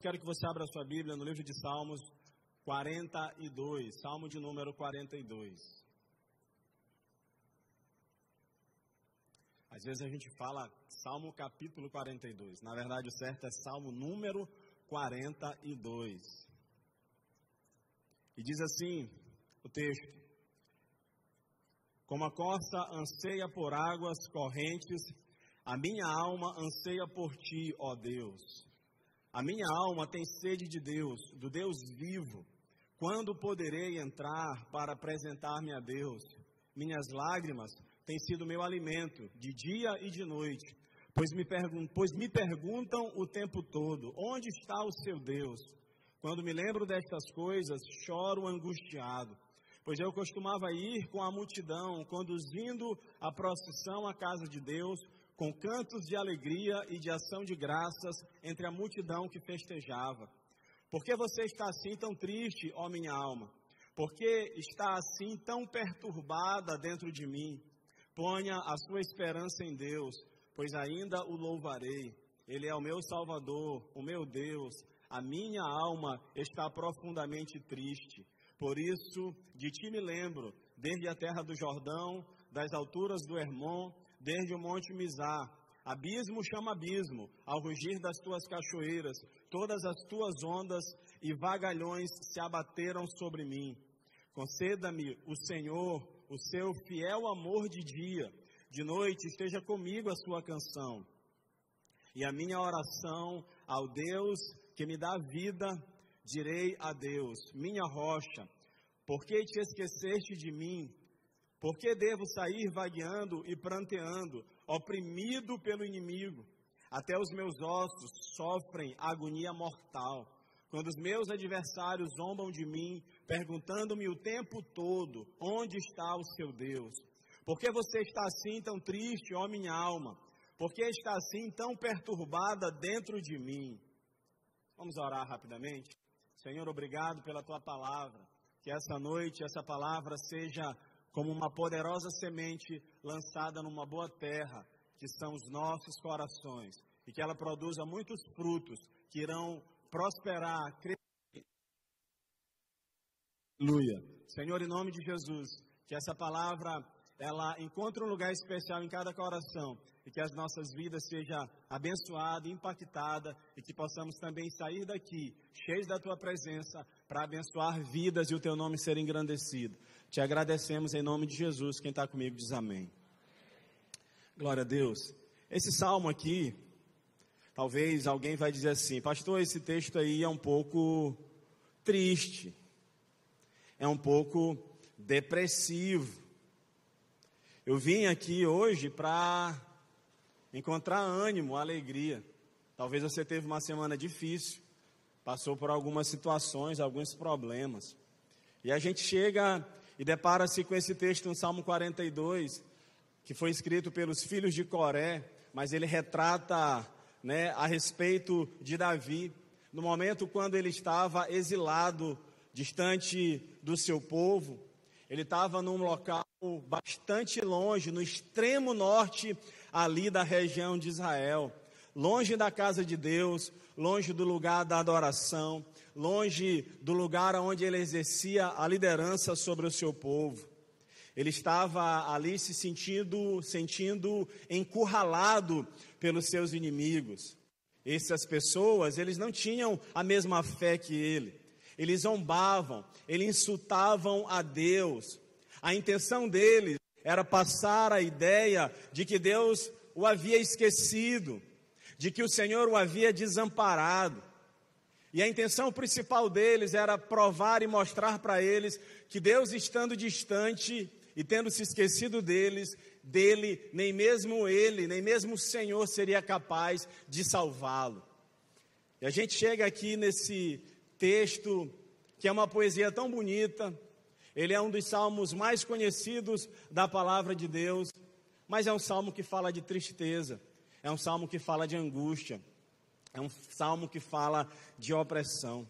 Quero que você abra a sua Bíblia no livro de Salmos 42, Salmo de número 42. Às vezes a gente fala Salmo capítulo 42. Na verdade, o certo é Salmo número 42. E diz assim o texto: Como a costa anseia por águas correntes, a minha alma anseia por ti, ó Deus. A minha alma tem sede de Deus, do Deus vivo. Quando poderei entrar para apresentar-me a Deus? Minhas lágrimas têm sido meu alimento, de dia e de noite, pois me, pois me perguntam o tempo todo: onde está o seu Deus? Quando me lembro destas coisas, choro angustiado, pois eu costumava ir com a multidão, conduzindo a procissão à casa de Deus, com cantos de alegria e de ação de graças entre a multidão que festejava. Por que você está assim tão triste, ó minha alma? Por que está assim tão perturbada dentro de mim? Ponha a sua esperança em Deus, pois ainda o louvarei. Ele é o meu Salvador, o meu Deus. A minha alma está profundamente triste. Por isso, de ti me lembro, desde a terra do Jordão, das alturas do Hermon, desde o monte Mizar. Abismo chama abismo, ao rugir das tuas cachoeiras, todas as tuas ondas e vagalhões se abateram sobre mim. Conceda-me o Senhor o seu fiel amor de dia, de noite esteja comigo a sua canção. E a minha oração ao Deus que me dá vida, direi a Deus, minha rocha, por que te esqueceste de mim? Por que devo sair vagueando e pranteando, oprimido pelo inimigo? Até os meus ossos sofrem agonia mortal. Quando os meus adversários zombam de mim, perguntando-me o tempo todo: onde está o seu Deus? Por que você está assim tão triste, ó minha alma? Por que está assim tão perturbada dentro de mim? Vamos orar rapidamente. Senhor, obrigado pela tua palavra. Que essa noite essa palavra seja como uma poderosa semente lançada numa boa terra, que são os nossos corações, e que ela produza muitos frutos que irão prosperar, crescer. Aleluia. Senhor, em nome de Jesus, que essa palavra ela encontre um lugar especial em cada coração e que as nossas vidas sejam abençoadas, impactadas e que possamos também sair daqui cheios da tua presença para abençoar vidas e o teu nome ser engrandecido. Te agradecemos em nome de Jesus. Quem está comigo diz amém. Glória a Deus. Esse salmo aqui, talvez alguém vai dizer assim, pastor, esse texto aí é um pouco triste, é um pouco depressivo. Eu vim aqui hoje para encontrar ânimo, alegria. Talvez você teve uma semana difícil, passou por algumas situações, alguns problemas. E a gente chega e depara-se com esse texto no Salmo 42, que foi escrito pelos filhos de Coré, mas ele retrata né, a respeito de Davi, no momento quando ele estava exilado, distante do seu povo, ele estava num local bastante longe, no extremo norte ali da região de Israel, longe da casa de Deus, longe do lugar da adoração, longe do lugar onde ele exercia a liderança sobre o seu povo. Ele estava ali se sentindo, sentindo encurralado pelos seus inimigos. Essas pessoas, eles não tinham a mesma fé que ele. Eles zombavam, eles insultavam a Deus. A intenção deles era passar a ideia de que Deus o havia esquecido, de que o Senhor o havia desamparado. E a intenção principal deles era provar e mostrar para eles que Deus estando distante e tendo se esquecido deles, dele, nem mesmo ele, nem mesmo o Senhor seria capaz de salvá-lo. E a gente chega aqui nesse texto que é uma poesia tão bonita, ele é um dos salmos mais conhecidos da palavra de Deus, mas é um salmo que fala de tristeza, é um salmo que fala de angústia. É um salmo que fala de opressão.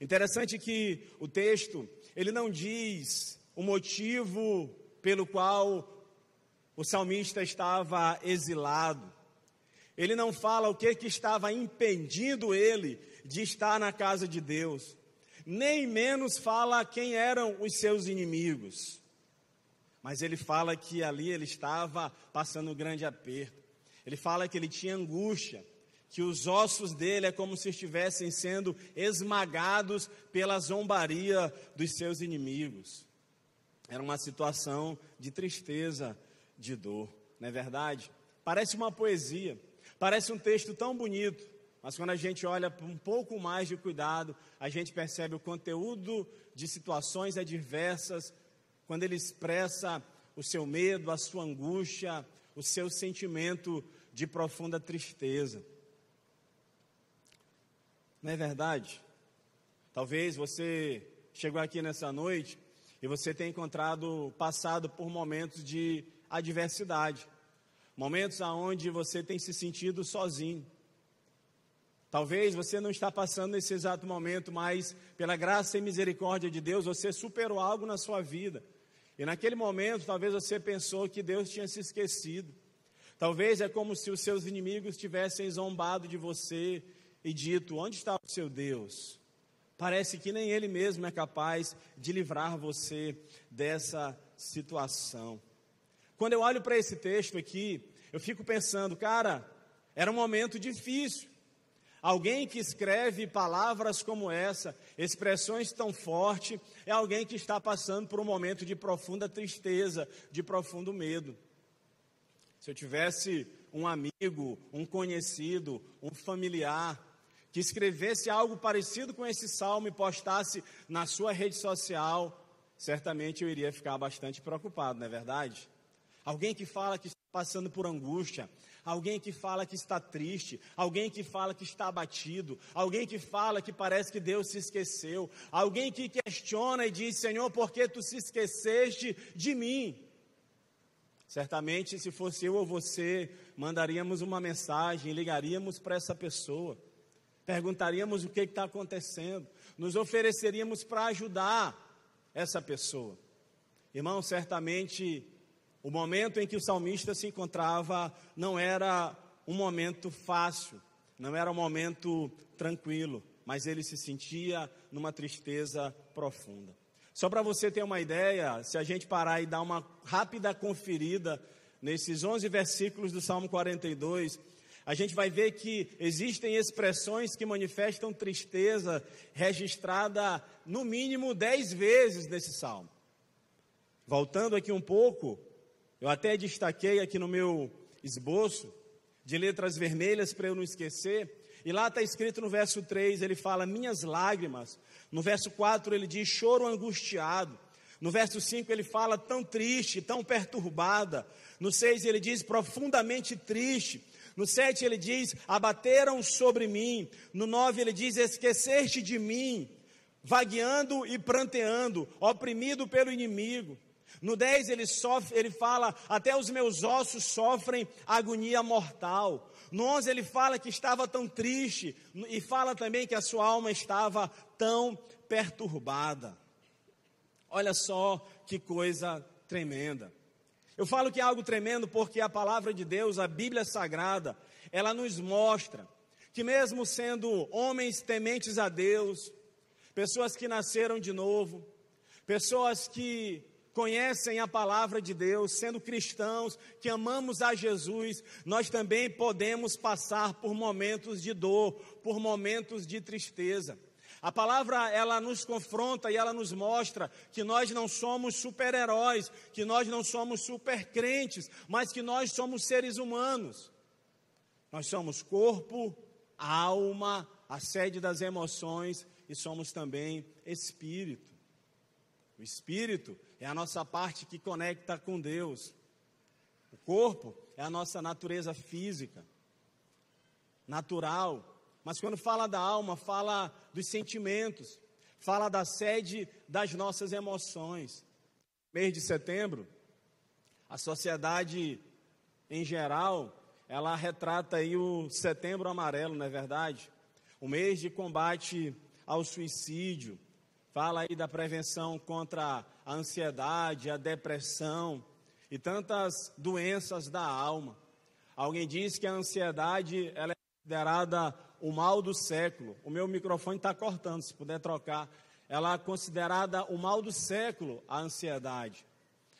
Interessante que o texto, ele não diz o motivo pelo qual o salmista estava exilado. Ele não fala o que, que estava impedindo ele de estar na casa de Deus. Nem menos fala quem eram os seus inimigos. Mas ele fala que ali ele estava passando um grande aperto. Ele fala que ele tinha angústia, que os ossos dele é como se estivessem sendo esmagados pela zombaria dos seus inimigos. Era uma situação de tristeza, de dor, não é verdade? Parece uma poesia, parece um texto tão bonito, mas quando a gente olha um pouco mais de cuidado, a gente percebe o conteúdo de situações adversas, quando ele expressa o seu medo, a sua angústia, o seu sentimento de profunda tristeza. Não é verdade? Talvez você chegou aqui nessa noite e você tenha encontrado, passado por momentos de adversidade. Momentos onde você tem se sentido sozinho. Talvez você não está passando nesse exato momento, mas pela graça e misericórdia de Deus, você superou algo na sua vida. E naquele momento, talvez você pensou que Deus tinha se esquecido. Talvez é como se os seus inimigos tivessem zombado de você e dito: Onde está o seu Deus? Parece que nem Ele mesmo é capaz de livrar você dessa situação. Quando eu olho para esse texto aqui, eu fico pensando, cara, era um momento difícil. Alguém que escreve palavras como essa, expressões tão fortes, é alguém que está passando por um momento de profunda tristeza, de profundo medo. Se eu tivesse um amigo, um conhecido, um familiar, que escrevesse algo parecido com esse salmo e postasse na sua rede social, certamente eu iria ficar bastante preocupado, não é verdade? Alguém que fala que está passando por angústia, alguém que fala que está triste, alguém que fala que está abatido, alguém que fala que parece que Deus se esqueceu, alguém que questiona e diz: Senhor, por que tu se esqueceste de mim? Certamente, se fosse eu ou você, mandaríamos uma mensagem, ligaríamos para essa pessoa, perguntaríamos o que está acontecendo, nos ofereceríamos para ajudar essa pessoa. Irmão, certamente o momento em que o salmista se encontrava não era um momento fácil, não era um momento tranquilo, mas ele se sentia numa tristeza profunda. Só para você ter uma ideia, se a gente parar e dar uma rápida conferida nesses 11 versículos do Salmo 42, a gente vai ver que existem expressões que manifestam tristeza registrada no mínimo 10 vezes nesse salmo. Voltando aqui um pouco, eu até destaquei aqui no meu esboço, de letras vermelhas para eu não esquecer. E lá está escrito no verso 3, ele fala: Minhas lágrimas. No verso 4, ele diz: Choro angustiado. No verso 5, ele fala: Tão triste, tão perturbada. No 6, ele diz: Profundamente triste. No 7, ele diz: Abateram sobre mim. No 9, ele diz: Esqueceste de mim. Vagueando e pranteando, oprimido pelo inimigo. No 10 ele sofre, ele fala: "Até os meus ossos sofrem agonia mortal". No 11 ele fala que estava tão triste e fala também que a sua alma estava tão perturbada. Olha só que coisa tremenda. Eu falo que é algo tremendo porque a palavra de Deus, a Bíblia Sagrada, ela nos mostra que mesmo sendo homens tementes a Deus, pessoas que nasceram de novo, pessoas que conhecem a palavra de Deus, sendo cristãos, que amamos a Jesus, nós também podemos passar por momentos de dor, por momentos de tristeza. A palavra ela nos confronta e ela nos mostra que nós não somos super-heróis, que nós não somos super-crentes, mas que nós somos seres humanos. Nós somos corpo, alma, a sede das emoções e somos também espírito. O espírito é a nossa parte que conecta com Deus. O corpo é a nossa natureza física, natural. Mas quando fala da alma, fala dos sentimentos, fala da sede das nossas emoções. Mês de setembro, a sociedade em geral, ela retrata aí o setembro amarelo, não é verdade? O mês de combate ao suicídio, fala aí da prevenção contra a ansiedade, a depressão e tantas doenças da alma. Alguém diz que a ansiedade ela é considerada o mal do século. O meu microfone está cortando, se puder trocar. Ela é considerada o mal do século, a ansiedade.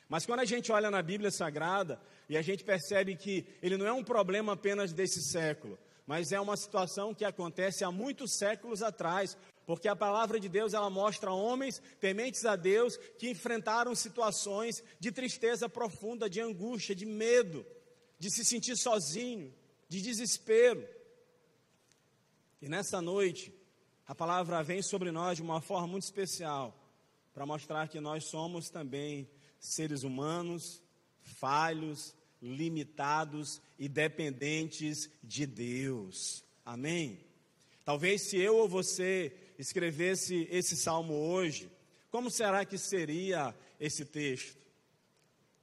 Mas quando a gente olha na Bíblia Sagrada e a gente percebe que ele não é um problema apenas desse século, mas é uma situação que acontece há muitos séculos atrás, porque a palavra de Deus ela mostra homens tementes a Deus que enfrentaram situações de tristeza profunda, de angústia, de medo, de se sentir sozinho, de desespero. E nessa noite, a palavra vem sobre nós de uma forma muito especial, para mostrar que nós somos também seres humanos, falhos, limitados e dependentes de Deus. Amém? Talvez se eu ou você escrevesse esse salmo hoje, como será que seria esse texto?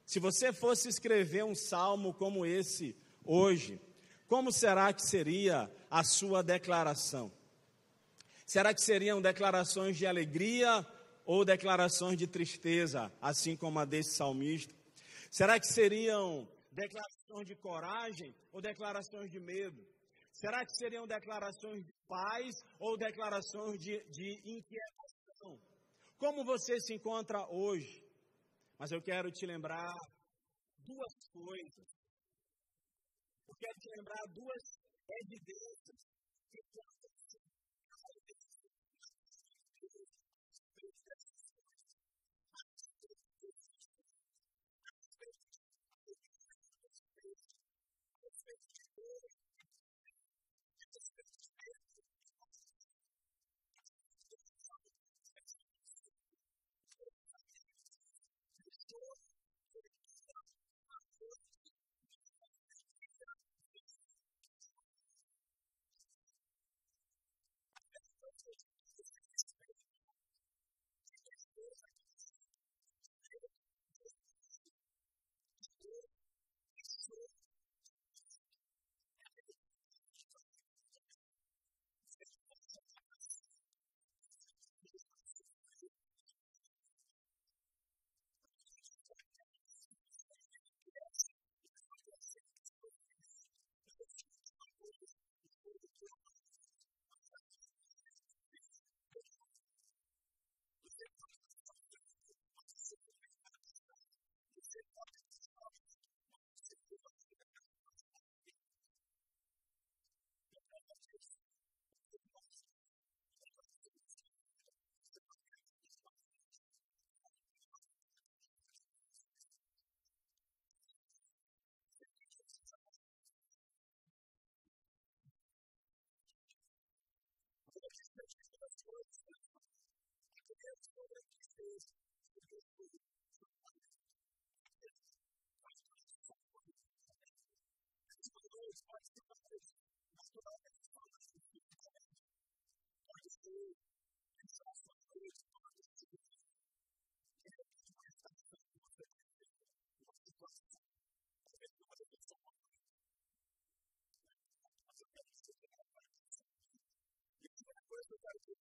Se você fosse escrever um salmo como esse hoje, como será que seria a sua declaração? Será que seriam declarações de alegria ou declarações de tristeza, assim como a desse salmista? Será que seriam declarações de coragem ou declarações de medo? Será que seriam declarações de paz ou declarações de, de inquietação? Como você se encontra hoje? Mas eu quero te lembrar duas coisas. Eu quero te lembrar duas evidências que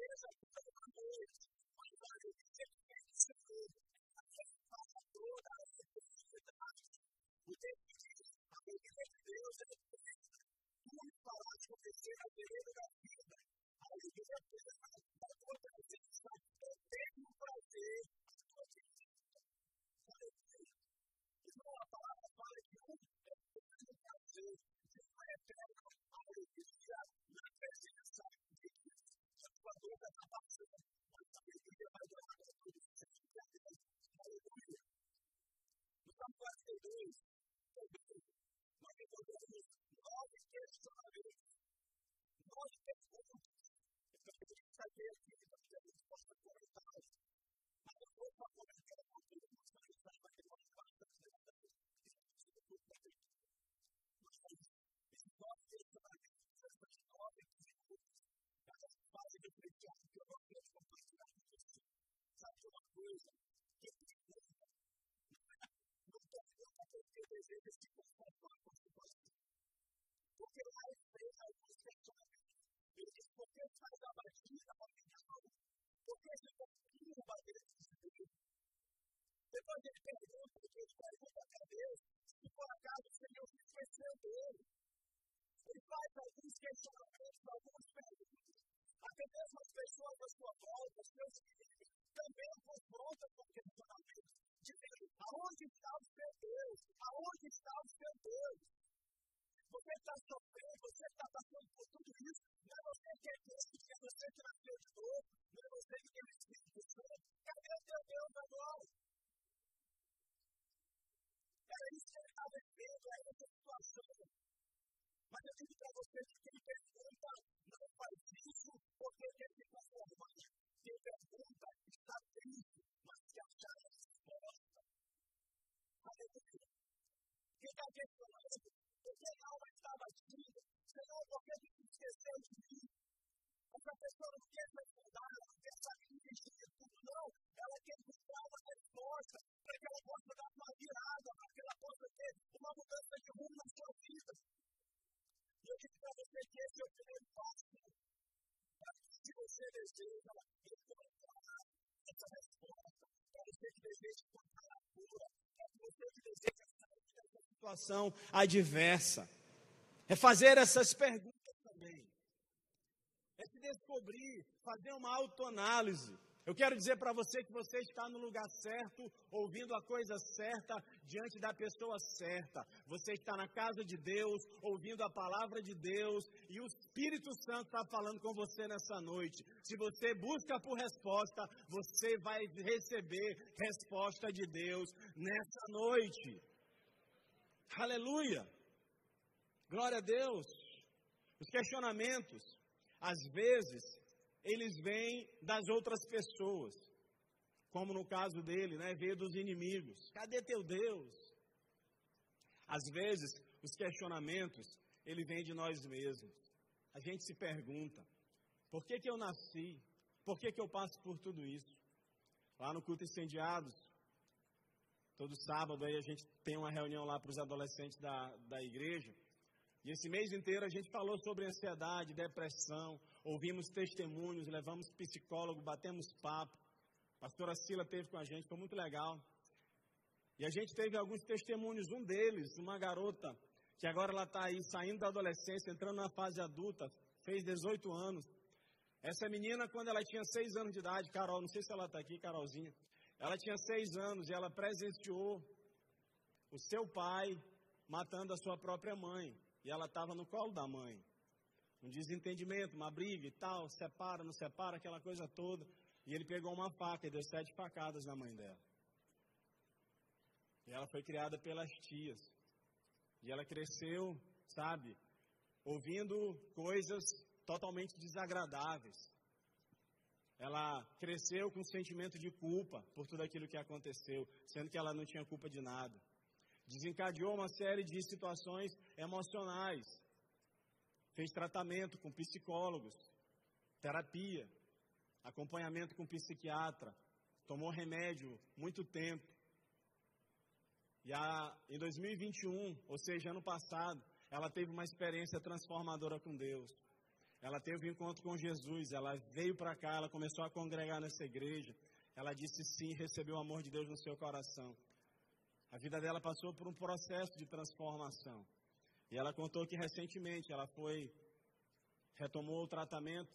years I put up on Thank you. I don't know it's por que deseja se conformar com a situação. Porque lá ele fez alguns questionamentos. Ele diz, por que a batida para mim não? Por que esse pouquinho bater de Deus? Depois ele pergunta, ele pergunta a Deus, se por acaso o Senhor se esqueceu dele. Ele faz alguns questionamentos, algumas perguntas. Até mesmo as pessoas à sua volta, os seus filhos, também confrontam com questionamentos. Dizendo, aonde está o seu Deus? Aonde está o seu Deus? Você está sofrendo, você está passando por tudo isso. Não é você que é Cristo, que é você que nasceu de novo. Não é você que é o Espírito Santo. Cadê o teu Deus agora? Era isso que ele estava vivendo, era essa situação. Mas eu digo para você que quem pergunta não faz isso porque quer se conformar. Quem pergunta está triste, mas quer achar resposta. Aleluia. Está questionando, porque a alma está batida, Senhor, por que você esqueceu de mim? Essa pessoa não quer se afundar, não quer saber investir em tudo, não. Ela quer buscar uma resposta para que ela possa dar uma virada, para que ela possa ter uma mudança de rumo na sua vida. E eu digo para você que esse é o primeiro passo. Se você deseja encontrar essa resposta, para você que deseja encontrar situação adversa, é fazer essas perguntas também. É se descobrir, fazer uma autoanálise eu quero dizer para você que você está no lugar certo, ouvindo a coisa certa, diante da pessoa certa. Você está na casa de Deus, ouvindo a palavra de Deus, e o Espírito Santo está falando com você nessa noite. Se você busca por resposta, você vai receber resposta de Deus nessa noite. Aleluia! Glória a Deus! Os questionamentos, às vezes, eles vêm das outras pessoas. Como no caso dele, né? Veio dos inimigos. Cadê teu Deus? Às vezes, os questionamentos, ele vem de nós mesmos. A gente se pergunta, por que, que eu nasci? Por que, que eu passo por tudo isso? Lá no culto incendiados, todo sábado aí a gente tem uma reunião lá para os adolescentes da, da igreja. E esse mês inteiro a gente falou sobre ansiedade, depressão, ouvimos testemunhos, levamos psicólogo, batemos papo. A pastora Sila teve com a gente, foi muito legal. E a gente teve alguns testemunhos, um deles, uma garota, que agora ela está aí saindo da adolescência, entrando na fase adulta, fez 18 anos. Essa menina, quando ela tinha 6 anos de idade, Carol, não sei se ela está aqui, Carolzinha, ela tinha 6 anos e ela presenciou o seu pai matando a sua própria mãe. E ela estava no colo da mãe. Um desentendimento, uma briga e tal, separa, não separa, aquela coisa toda. E ele pegou uma faca e deu sete facadas na mãe dela. E ela foi criada pelas tias. E ela cresceu, sabe, ouvindo coisas totalmente desagradáveis. Ela cresceu com um sentimento de culpa por tudo aquilo que aconteceu, sendo que ela não tinha culpa de nada desencadeou uma série de situações emocionais. Fez tratamento com psicólogos, terapia, acompanhamento com psiquiatra, tomou remédio muito tempo. E a, em 2021, ou seja, ano passado, ela teve uma experiência transformadora com Deus. Ela teve um encontro com Jesus, ela veio para cá, ela começou a congregar nessa igreja. Ela disse sim, recebeu o amor de Deus no seu coração. A vida dela passou por um processo de transformação. E ela contou que recentemente ela foi, retomou o tratamento,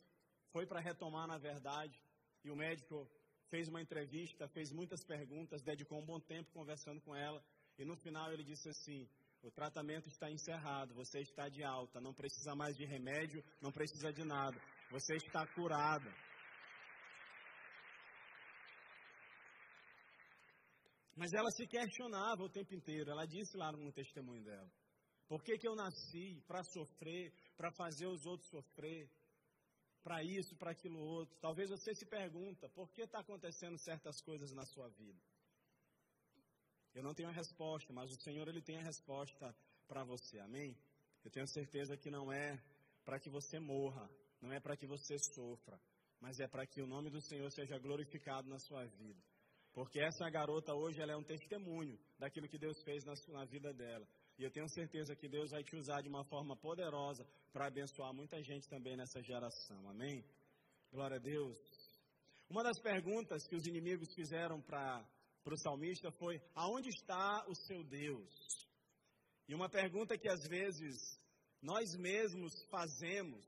foi para retomar na verdade, e o médico fez uma entrevista, fez muitas perguntas, dedicou um bom tempo conversando com ela, e no final ele disse assim: o tratamento está encerrado, você está de alta, não precisa mais de remédio, não precisa de nada, você está curada. Mas ela se questionava o tempo inteiro. Ela disse lá no testemunho dela: Por que, que eu nasci? Para sofrer, para fazer os outros sofrer, para isso, para aquilo outro. Talvez você se pergunta: por que está acontecendo certas coisas na sua vida? Eu não tenho a resposta, mas o Senhor ele tem a resposta para você. Amém? Eu tenho certeza que não é para que você morra, não é para que você sofra, mas é para que o nome do Senhor seja glorificado na sua vida. Porque essa garota hoje ela é um testemunho daquilo que Deus fez na, na vida dela. E eu tenho certeza que Deus vai te usar de uma forma poderosa para abençoar muita gente também nessa geração. Amém? Glória a Deus. Uma das perguntas que os inimigos fizeram para o salmista foi: aonde está o seu Deus? E uma pergunta que às vezes nós mesmos fazemos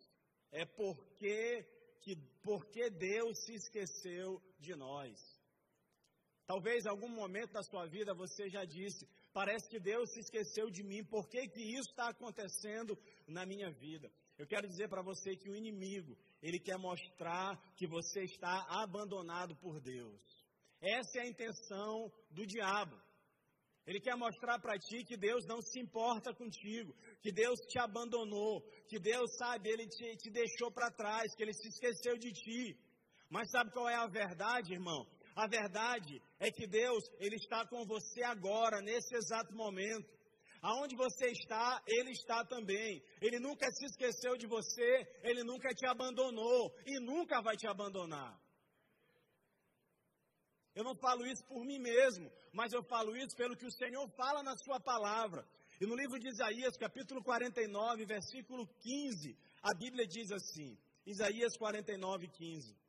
é por que, que, por que Deus se esqueceu de nós? Talvez em algum momento da sua vida você já disse: parece que Deus se esqueceu de mim, por que, que isso está acontecendo na minha vida? Eu quero dizer para você que o inimigo, ele quer mostrar que você está abandonado por Deus. Essa é a intenção do diabo. Ele quer mostrar para ti que Deus não se importa contigo, que Deus te abandonou, que Deus, sabe, Ele te, te deixou para trás, que Ele se esqueceu de ti. Mas sabe qual é a verdade, irmão? A verdade é que Deus, Ele está com você agora, nesse exato momento. Aonde você está, Ele está também. Ele nunca se esqueceu de você, Ele nunca te abandonou e nunca vai te abandonar. Eu não falo isso por mim mesmo, mas eu falo isso pelo que o Senhor fala na Sua palavra. E no livro de Isaías, capítulo 49, versículo 15, a Bíblia diz assim: Isaías 49, 15.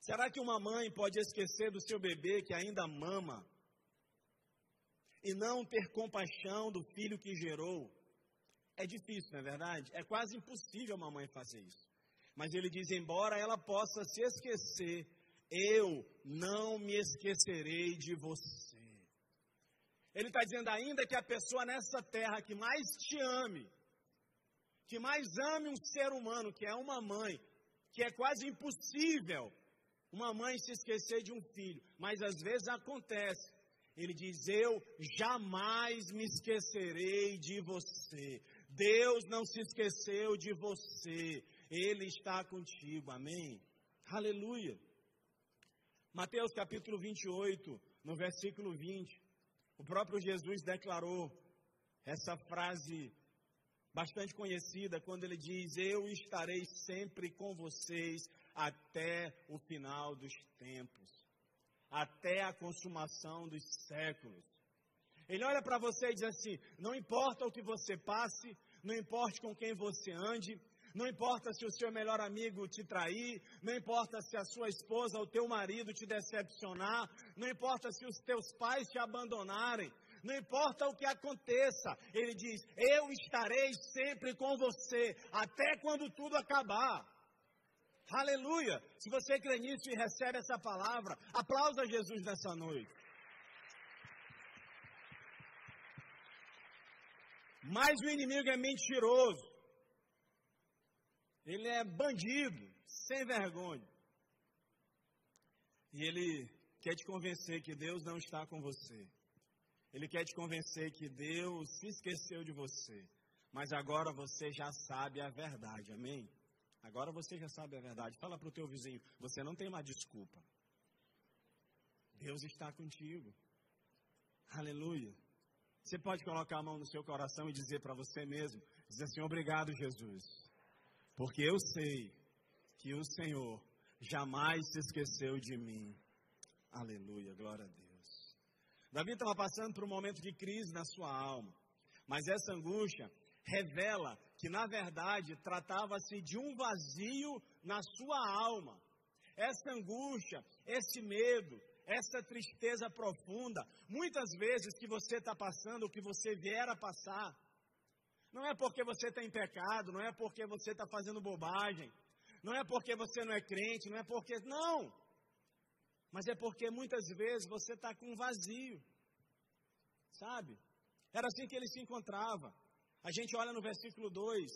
Será que uma mãe pode esquecer do seu bebê que ainda mama e não ter compaixão do filho que gerou? É difícil, não é verdade? É quase impossível uma mãe fazer isso. Mas ele diz: embora ela possa se esquecer eu não me esquecerei de você. Ele está dizendo ainda que a pessoa nessa terra que mais te ame, que mais ame um ser humano, que é uma mãe, que é quase impossível uma mãe se esquecer de um filho, mas às vezes acontece. Ele diz: Eu jamais me esquecerei de você. Deus não se esqueceu de você. Ele está contigo. Amém? Aleluia. Mateus capítulo 28, no versículo 20, o próprio Jesus declarou essa frase bastante conhecida quando ele diz: Eu estarei sempre com vocês até o final dos tempos, até a consumação dos séculos. Ele olha para você e diz assim: Não importa o que você passe, não importa com quem você ande, não importa se o seu melhor amigo te trair, não importa se a sua esposa ou teu marido te decepcionar, não importa se os teus pais te abandonarem, não importa o que aconteça, ele diz: Eu estarei sempre com você, até quando tudo acabar. Aleluia! Se você crê nisso e recebe essa palavra, aplausa Jesus nessa noite. Mas o inimigo é mentiroso. Ele é bandido, sem vergonha. E ele quer te convencer que Deus não está com você. Ele quer te convencer que Deus se esqueceu de você. Mas agora você já sabe a verdade, amém? Agora você já sabe a verdade. Fala para o teu vizinho, você não tem uma desculpa. Deus está contigo. Aleluia. Você pode colocar a mão no seu coração e dizer para você mesmo, dizer assim, obrigado Jesus porque eu sei que o Senhor jamais se esqueceu de mim. Aleluia, glória a Deus. Davi estava passando por um momento de crise na sua alma, mas essa angústia revela que, na verdade, tratava-se de um vazio na sua alma. Essa angústia, esse medo, essa tristeza profunda, muitas vezes que você está passando, o que você vier a passar, não é porque você está em pecado, não é porque você está fazendo bobagem, não é porque você não é crente, não é porque. Não! Mas é porque muitas vezes você está com um vazio. Sabe? Era assim que ele se encontrava. A gente olha no versículo 2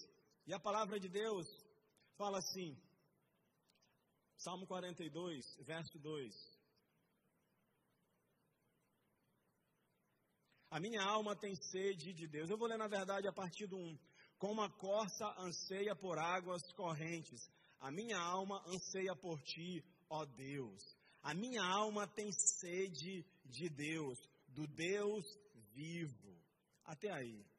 e a palavra de Deus fala assim. Salmo 42, verso 2. A minha alma tem sede de Deus. Eu vou ler, na verdade, a partir do 1. Como a corça anseia por águas correntes, a minha alma anseia por ti, ó Deus. A minha alma tem sede de Deus, do Deus vivo. Até aí.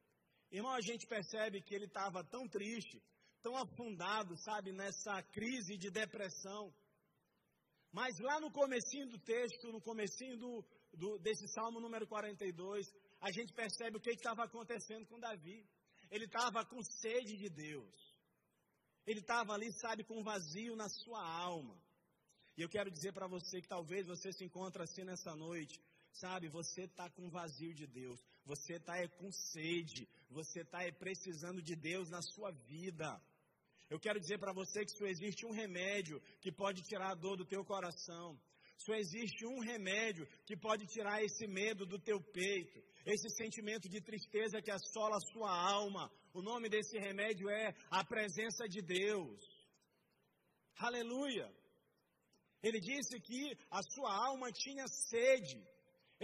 Irmão, a gente percebe que ele estava tão triste, tão afundado, sabe, nessa crise de depressão. Mas lá no comecinho do texto, no comecinho do, do, desse Salmo número 42, a gente percebe o que estava acontecendo com Davi. Ele estava com sede de Deus. Ele estava ali, sabe, com vazio na sua alma. E eu quero dizer para você que talvez você se encontre assim nessa noite. Sabe, você está com vazio de Deus. Você está é, com sede. Você está é, precisando de Deus na sua vida. Eu quero dizer para você que só existe um remédio que pode tirar a dor do teu coração. Só existe um remédio que pode tirar esse medo do teu peito, esse sentimento de tristeza que assola a sua alma. O nome desse remédio é a presença de Deus. Aleluia! Ele disse que a sua alma tinha sede.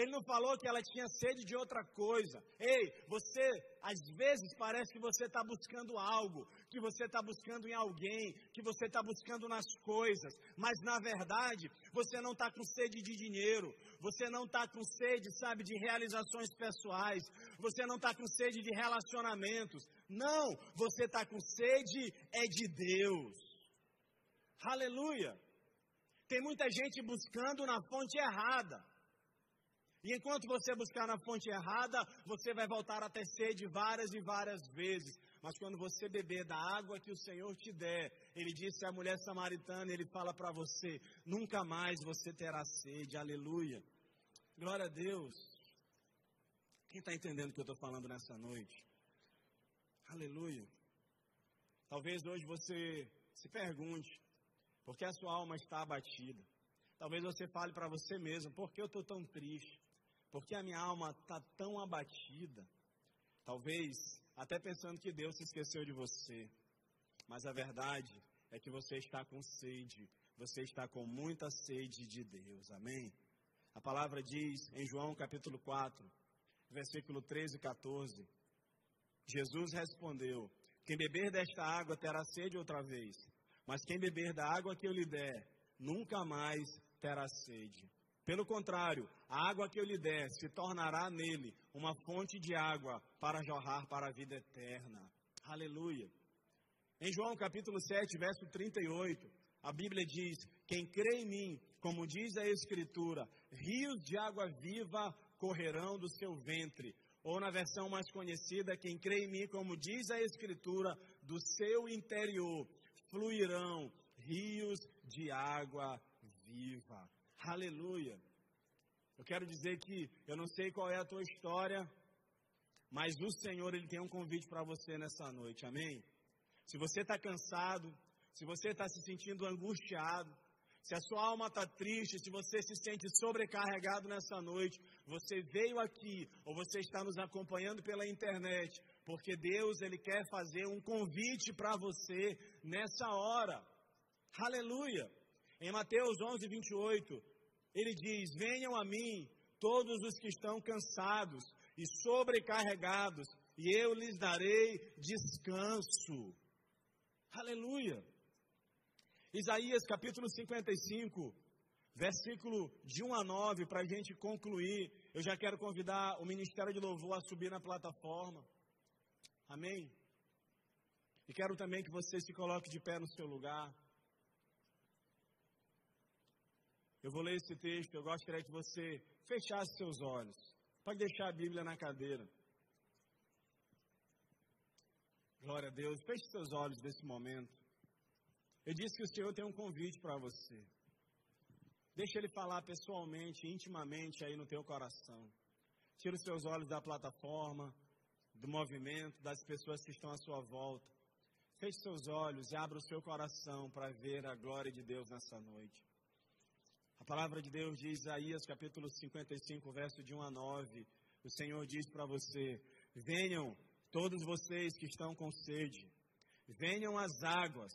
Ele não falou que ela tinha sede de outra coisa. Ei, você, às vezes parece que você está buscando algo, que você está buscando em alguém, que você está buscando nas coisas, mas na verdade você não está com sede de dinheiro, você não está com sede, sabe, de realizações pessoais, você não está com sede de relacionamentos. Não, você está com sede é de Deus. Aleluia! Tem muita gente buscando na fonte errada. E enquanto você buscar na fonte errada, você vai voltar a ter sede várias e várias vezes. Mas quando você beber da água que o Senhor te der, ele disse à mulher samaritana, ele fala para você: nunca mais você terá sede. Aleluia. Glória a Deus. Quem está entendendo o que eu estou falando nessa noite? Aleluia. Talvez hoje você se pergunte, por que a sua alma está abatida? Talvez você fale para você mesmo, por que eu estou tão triste? Porque a minha alma está tão abatida, talvez até pensando que Deus se esqueceu de você, mas a verdade é que você está com sede, você está com muita sede de Deus, amém? A palavra diz em João capítulo 4, versículo 13 e 14: Jesus respondeu: Quem beber desta água terá sede outra vez, mas quem beber da água que eu lhe der, nunca mais terá sede. Pelo contrário, a água que eu lhe der se tornará nele uma fonte de água para jorrar para a vida eterna. Aleluia. Em João capítulo 7, verso 38, a Bíblia diz: Quem crê em mim, como diz a Escritura, rios de água viva correrão do seu ventre. Ou na versão mais conhecida, quem crê em mim, como diz a Escritura, do seu interior fluirão rios de água viva. Aleluia. Eu quero dizer que eu não sei qual é a tua história, mas o Senhor ele tem um convite para você nessa noite. Amém? Se você está cansado, se você está se sentindo angustiado, se a sua alma está triste, se você se sente sobrecarregado nessa noite, você veio aqui ou você está nos acompanhando pela internet, porque Deus ele quer fazer um convite para você nessa hora. Aleluia. Em Mateus 11, 28, ele diz: Venham a mim todos os que estão cansados e sobrecarregados, e eu lhes darei descanso. Aleluia. Isaías capítulo 55, versículo de 1 a 9, para a gente concluir. Eu já quero convidar o Ministério de Louvor a subir na plataforma. Amém? E quero também que você se coloque de pé no seu lugar. Eu vou ler esse texto, eu gostaria que você fechasse seus olhos. Pode deixar a Bíblia na cadeira. Glória a Deus. Feche seus olhos nesse momento. Eu disse que o Senhor tem um convite para você. Deixa Ele falar pessoalmente, intimamente aí no teu coração. Tira os seus olhos da plataforma, do movimento, das pessoas que estão à sua volta. Feche seus olhos e abra o seu coração para ver a glória de Deus nessa noite. A palavra de Deus diz, Isaías capítulo 55, verso de 1 a 9. O Senhor diz para você: Venham todos vocês que estão com sede, venham às águas,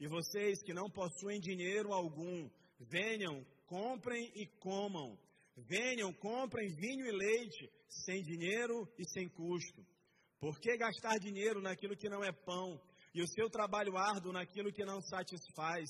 e vocês que não possuem dinheiro algum, venham, comprem e comam. Venham, comprem vinho e leite, sem dinheiro e sem custo. Por que gastar dinheiro naquilo que não é pão, e o seu trabalho árduo naquilo que não satisfaz?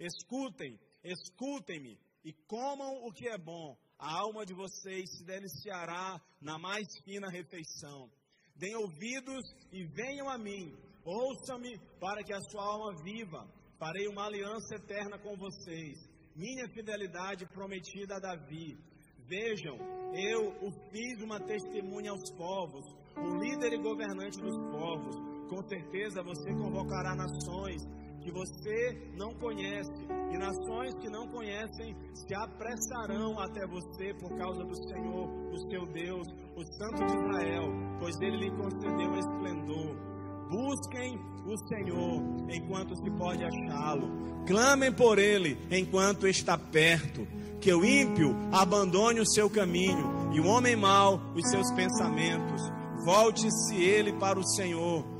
Escutem, escutem-me, e comam o que é bom, a alma de vocês se deliciará na mais fina refeição. Deem ouvidos e venham a mim, Ouça-me para que a sua alma viva. Farei uma aliança eterna com vocês. Minha fidelidade prometida a Davi. Vejam, eu o fiz uma testemunha aos povos, um líder e governante dos povos. Com certeza você convocará nações que você não conhece, e nações que não conhecem se apressarão até você por causa do Senhor, o seu Deus, o Santo de Israel, pois ele lhe concedeu esplendor. Busquem o Senhor enquanto se pode achá-lo, clamem por ele enquanto está perto. Que o ímpio abandone o seu caminho e o homem mau os seus pensamentos. Volte-se ele para o Senhor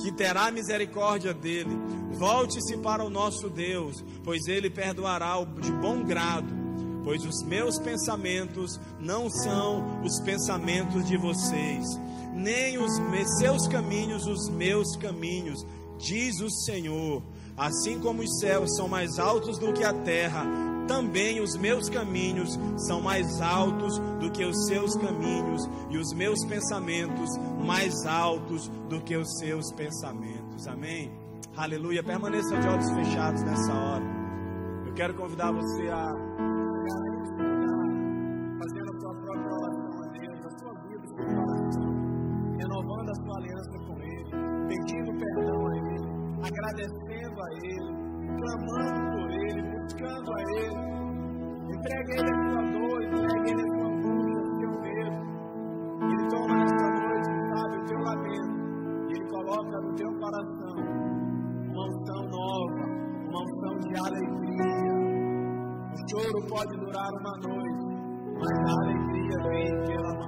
que terá misericórdia dele. Volte-se para o nosso Deus, pois ele perdoará de bom grado. Pois os meus pensamentos não são os pensamentos de vocês, nem os seus caminhos os meus caminhos, diz o Senhor. Assim como os céus são mais altos do que a terra, também os meus caminhos são mais altos do que os seus caminhos, e os meus pensamentos mais altos do que os seus pensamentos. Amém? Aleluia. Permaneça de olhos fechados nessa hora. Eu quero convidar você a fazendo a sua própria oração a Deus, a sua vida, seu coração, renovando a sua aliança com Ele, pedindo perdão a Ele, agradecendo a Ele, clamando buscando a Ele. Entregue Ele a sua dor, entregue Ele a sua angústia, o seu medo. Ele toma nesta noite, sabe, o teu lamento. E Ele coloca no teu coração uma unção nova, uma unção de alegria. O choro pode durar uma noite, mas a alegria vem pela manhã.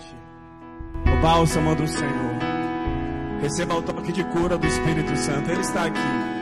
Noite o bálsamo do Senhor. Receba o toque de cura do Espírito Santo. Ele está aqui.